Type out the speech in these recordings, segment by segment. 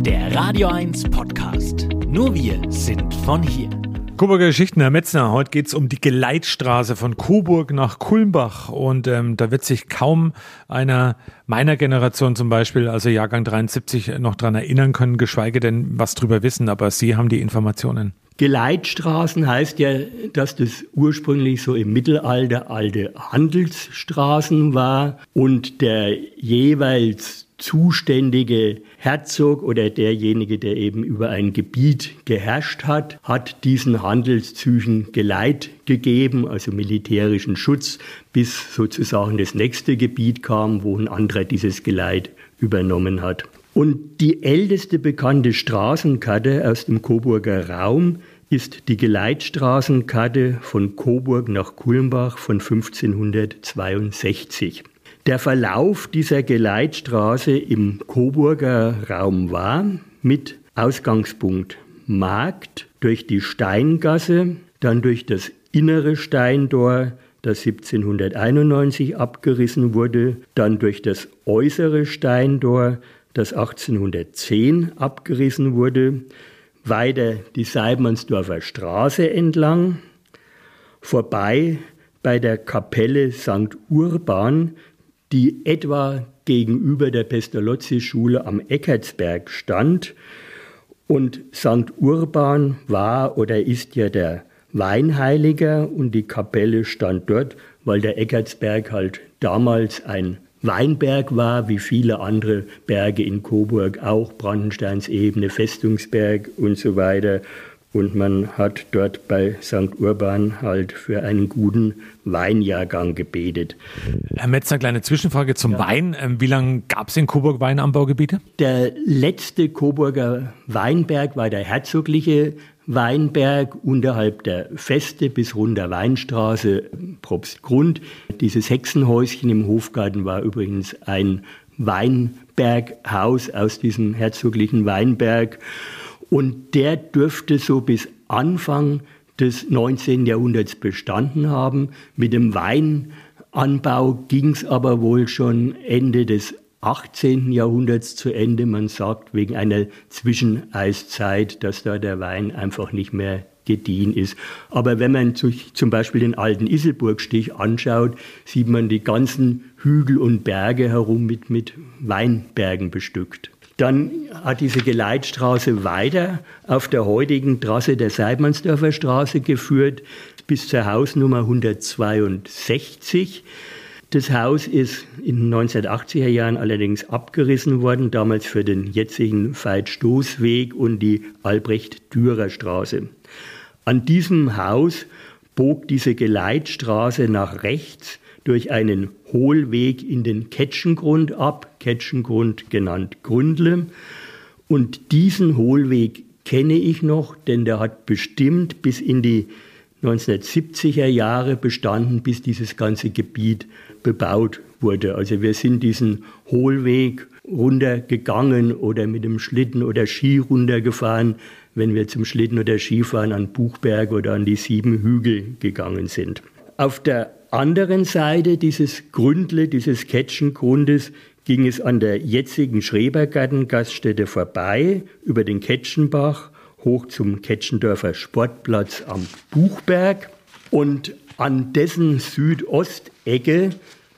Der Radio 1 Podcast. Nur wir sind von hier. Coburger Geschichten, Herr Metzner. Heute geht es um die Geleitstraße von Coburg nach Kulmbach. Und ähm, da wird sich kaum einer meiner Generation zum Beispiel, also Jahrgang 73, noch dran erinnern können, geschweige denn was drüber wissen. Aber Sie haben die Informationen. Geleitstraßen heißt ja, dass das ursprünglich so im Mittelalter alte Handelsstraßen war und der jeweils zuständige Herzog oder derjenige, der eben über ein Gebiet geherrscht hat, hat diesen Handelszügen Geleit gegeben, also militärischen Schutz, bis sozusagen das nächste Gebiet kam, wo ein anderer dieses Geleit übernommen hat. Und die älteste bekannte Straßenkarte aus dem Coburger Raum ist die Geleitstraßenkarte von Coburg nach Kulmbach von 1562. Der Verlauf dieser Geleitstraße im Coburger Raum war mit Ausgangspunkt Markt durch die Steingasse, dann durch das innere Steintor, das 1791 abgerissen wurde, dann durch das äußere Steintor, das 1810 abgerissen wurde, weiter die Seibmannsdorfer Straße entlang, vorbei bei der Kapelle St. Urban, die etwa gegenüber der Pestalozzi-Schule am Eckertsberg stand. Und St. Urban war oder ist ja der Weinheiliger und die Kapelle stand dort, weil der Eckertsberg halt damals ein Weinberg war, wie viele andere Berge in Coburg auch, Brandensteins Ebene, Festungsberg und so weiter. Und man hat dort bei St. Urban halt für einen guten Weinjahrgang gebetet. Herr Metzner, kleine Zwischenfrage zum ja. Wein. Ähm, wie lange gab es in Coburg Weinanbaugebiete? Der letzte Coburger Weinberg war der herzogliche Weinberg unterhalb der Feste bis runter Weinstraße, Probstgrund. Dieses Hexenhäuschen im Hofgarten war übrigens ein Weinberghaus aus diesem herzoglichen Weinberg. Und der dürfte so bis Anfang des 19. Jahrhunderts bestanden haben. Mit dem Weinanbau ging es aber wohl schon Ende des 18. Jahrhunderts zu Ende. Man sagt wegen einer Zwischeneiszeit, dass da der Wein einfach nicht mehr gediehen ist. Aber wenn man sich zum Beispiel den alten Iselburgstich anschaut, sieht man die ganzen Hügel und Berge herum mit, mit Weinbergen bestückt. Dann hat diese Geleitstraße weiter auf der heutigen Trasse der Seidmannsdorfer Straße geführt bis zur Hausnummer 162. Das Haus ist in den 1980er Jahren allerdings abgerissen worden, damals für den jetzigen Veit-Stoßweg und die Albrecht-Dürer-Straße. An diesem Haus bog diese Geleitstraße nach rechts durch einen Hohlweg in den Ketschengrund ab, Ketschengrund genannt Grundle. Und diesen Hohlweg kenne ich noch, denn der hat bestimmt bis in die 1970er Jahre bestanden, bis dieses ganze Gebiet bebaut wurde. Also wir sind diesen Hohlweg runtergegangen oder mit dem Schlitten oder Ski runtergefahren, wenn wir zum Schlitten oder Skifahren an Buchberg oder an die sieben Hügel gegangen sind. Auf der anderen Seite dieses Grundle, dieses Ketschengrundes, ging es an der jetzigen Schrebergartengaststätte vorbei, über den Ketschenbach, hoch zum Ketschendorfer Sportplatz am Buchberg. Und an dessen Südostecke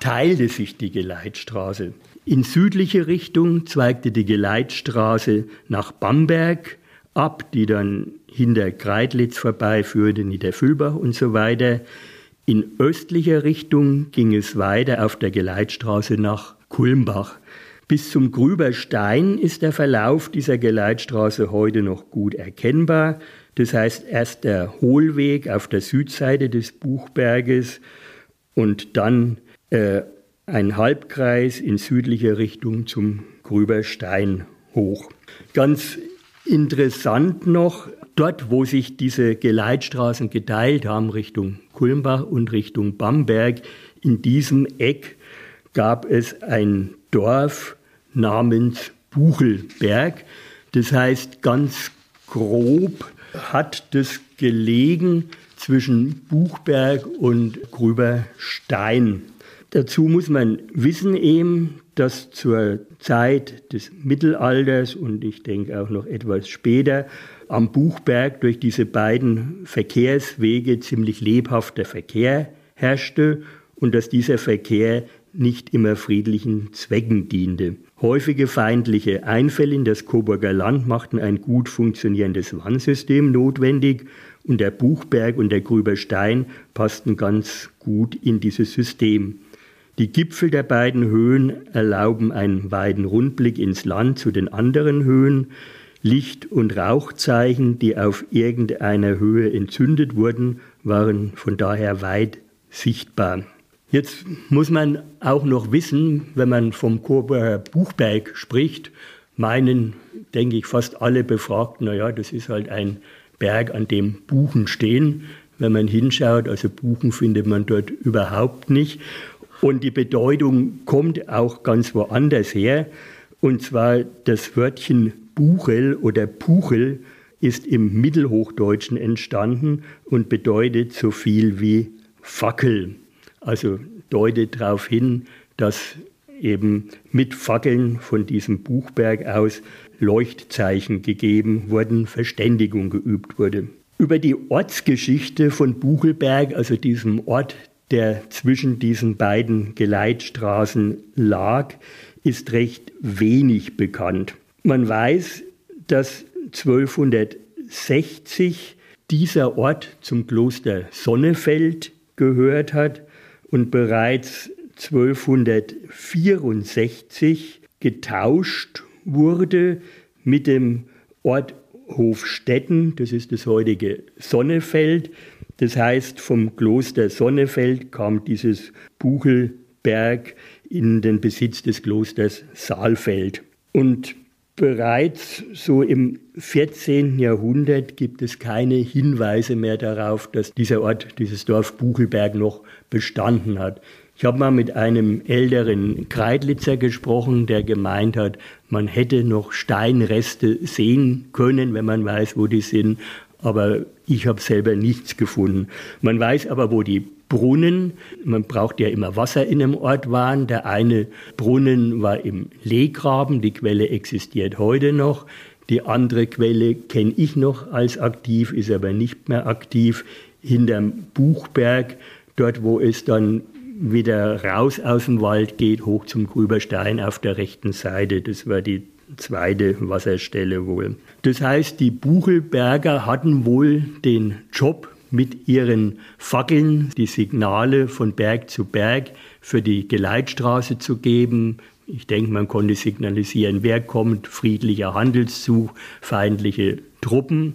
teilte sich die Geleitstraße. In südliche Richtung zweigte die Geleitstraße nach Bamberg ab, die dann hinter Kreidlitz vorbeiführte, Niederfüllbach und so weiter. In östlicher Richtung ging es weiter auf der Geleitstraße nach Kulmbach. Bis zum Grüberstein ist der Verlauf dieser Geleitstraße heute noch gut erkennbar. Das heißt, erst der Hohlweg auf der Südseite des Buchberges und dann äh, ein Halbkreis in südlicher Richtung zum Grüberstein hoch. Ganz interessant noch, dort, wo sich diese Geleitstraßen geteilt haben, Richtung Kulmbach und Richtung Bamberg, in diesem Eck gab es ein Dorf namens Buchelberg. Das heißt, ganz grob hat das gelegen zwischen Buchberg und Grüberstein. Dazu muss man wissen eben, dass zur Zeit des Mittelalters und ich denke auch noch etwas später am Buchberg durch diese beiden Verkehrswege ziemlich lebhafter Verkehr herrschte und dass dieser Verkehr nicht immer friedlichen Zwecken diente. Häufige feindliche Einfälle in das Coburger Land machten ein gut funktionierendes Wannsystem notwendig und der Buchberg und der Grüberstein passten ganz gut in dieses System. Die Gipfel der beiden Höhen erlauben einen weiten Rundblick ins Land zu den anderen Höhen. Licht- und Rauchzeichen, die auf irgendeiner Höhe entzündet wurden, waren von daher weit sichtbar. Jetzt muss man auch noch wissen, wenn man vom Coburger Buchberg spricht, meinen, denke ich, fast alle Befragten, naja, das ist halt ein Berg, an dem Buchen stehen. Wenn man hinschaut, also Buchen findet man dort überhaupt nicht. Und die Bedeutung kommt auch ganz woanders her. Und zwar das Wörtchen Buchel oder Puchel ist im Mittelhochdeutschen entstanden und bedeutet so viel wie Fackel. Also deutet darauf hin, dass eben mit Fackeln von diesem Buchberg aus Leuchtzeichen gegeben wurden, Verständigung geübt wurde. Über die Ortsgeschichte von Buchelberg, also diesem Ort, der zwischen diesen beiden Geleitstraßen lag, ist recht wenig bekannt. Man weiß, dass 1260 dieser Ort zum Kloster Sonnefeld gehört hat und bereits 1264 getauscht wurde mit dem Ort Hofstetten, das ist das heutige Sonnefeld. Das heißt, vom Kloster Sonnefeld kam dieses Buchelberg in den Besitz des Klosters Saalfeld. Und Bereits so im 14. Jahrhundert gibt es keine Hinweise mehr darauf, dass dieser Ort, dieses Dorf Buchelberg noch bestanden hat. Ich habe mal mit einem älteren Kreidlitzer gesprochen, der gemeint hat, man hätte noch Steinreste sehen können, wenn man weiß, wo die sind. Aber ich habe selber nichts gefunden. Man weiß aber, wo die Brunnen. Man braucht ja immer Wasser in einem Ort waren. Der eine Brunnen war im Lehgraben, die Quelle existiert heute noch. Die andere Quelle kenne ich noch als aktiv, ist aber nicht mehr aktiv, hinterm Buchberg, dort wo es dann wieder raus aus dem Wald geht, hoch zum Grüberstein auf der rechten Seite. Das war die zweite Wasserstelle wohl. Das heißt, die Buchelberger hatten wohl den Job, mit ihren Fackeln die Signale von Berg zu Berg für die Geleitstraße zu geben. Ich denke, man konnte signalisieren, wer kommt, friedlicher Handelszug, feindliche Truppen.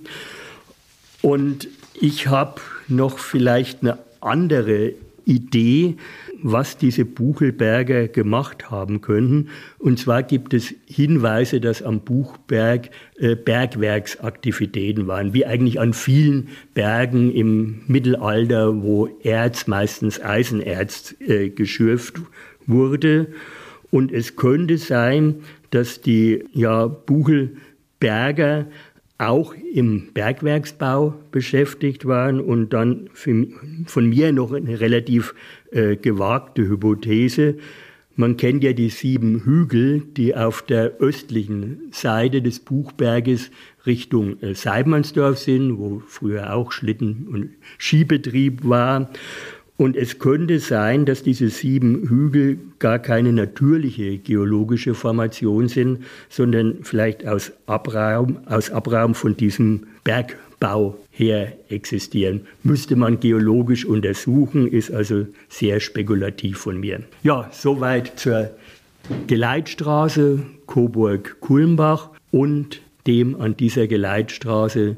Und ich habe noch vielleicht eine andere Idee, was diese Buchelberger gemacht haben könnten. Und zwar gibt es Hinweise, dass am Buchberg äh, Bergwerksaktivitäten waren, wie eigentlich an vielen Bergen im Mittelalter, wo Erz, meistens Eisenerz, äh, geschürft wurde. Und es könnte sein, dass die ja, Buchelberger auch im Bergwerksbau beschäftigt waren und dann von mir noch eine relativ äh, gewagte Hypothese. Man kennt ja die sieben Hügel, die auf der östlichen Seite des Buchberges Richtung äh, Seidmannsdorf sind, wo früher auch Schlitten- und Skibetrieb war. Und es könnte sein, dass diese sieben Hügel gar keine natürliche geologische Formation sind, sondern vielleicht aus Abraum, aus Abraum von diesem Bergbau her existieren. Müsste man geologisch untersuchen, ist also sehr spekulativ von mir. Ja, soweit zur Geleitstraße Coburg-Kulmbach und dem an dieser Geleitstraße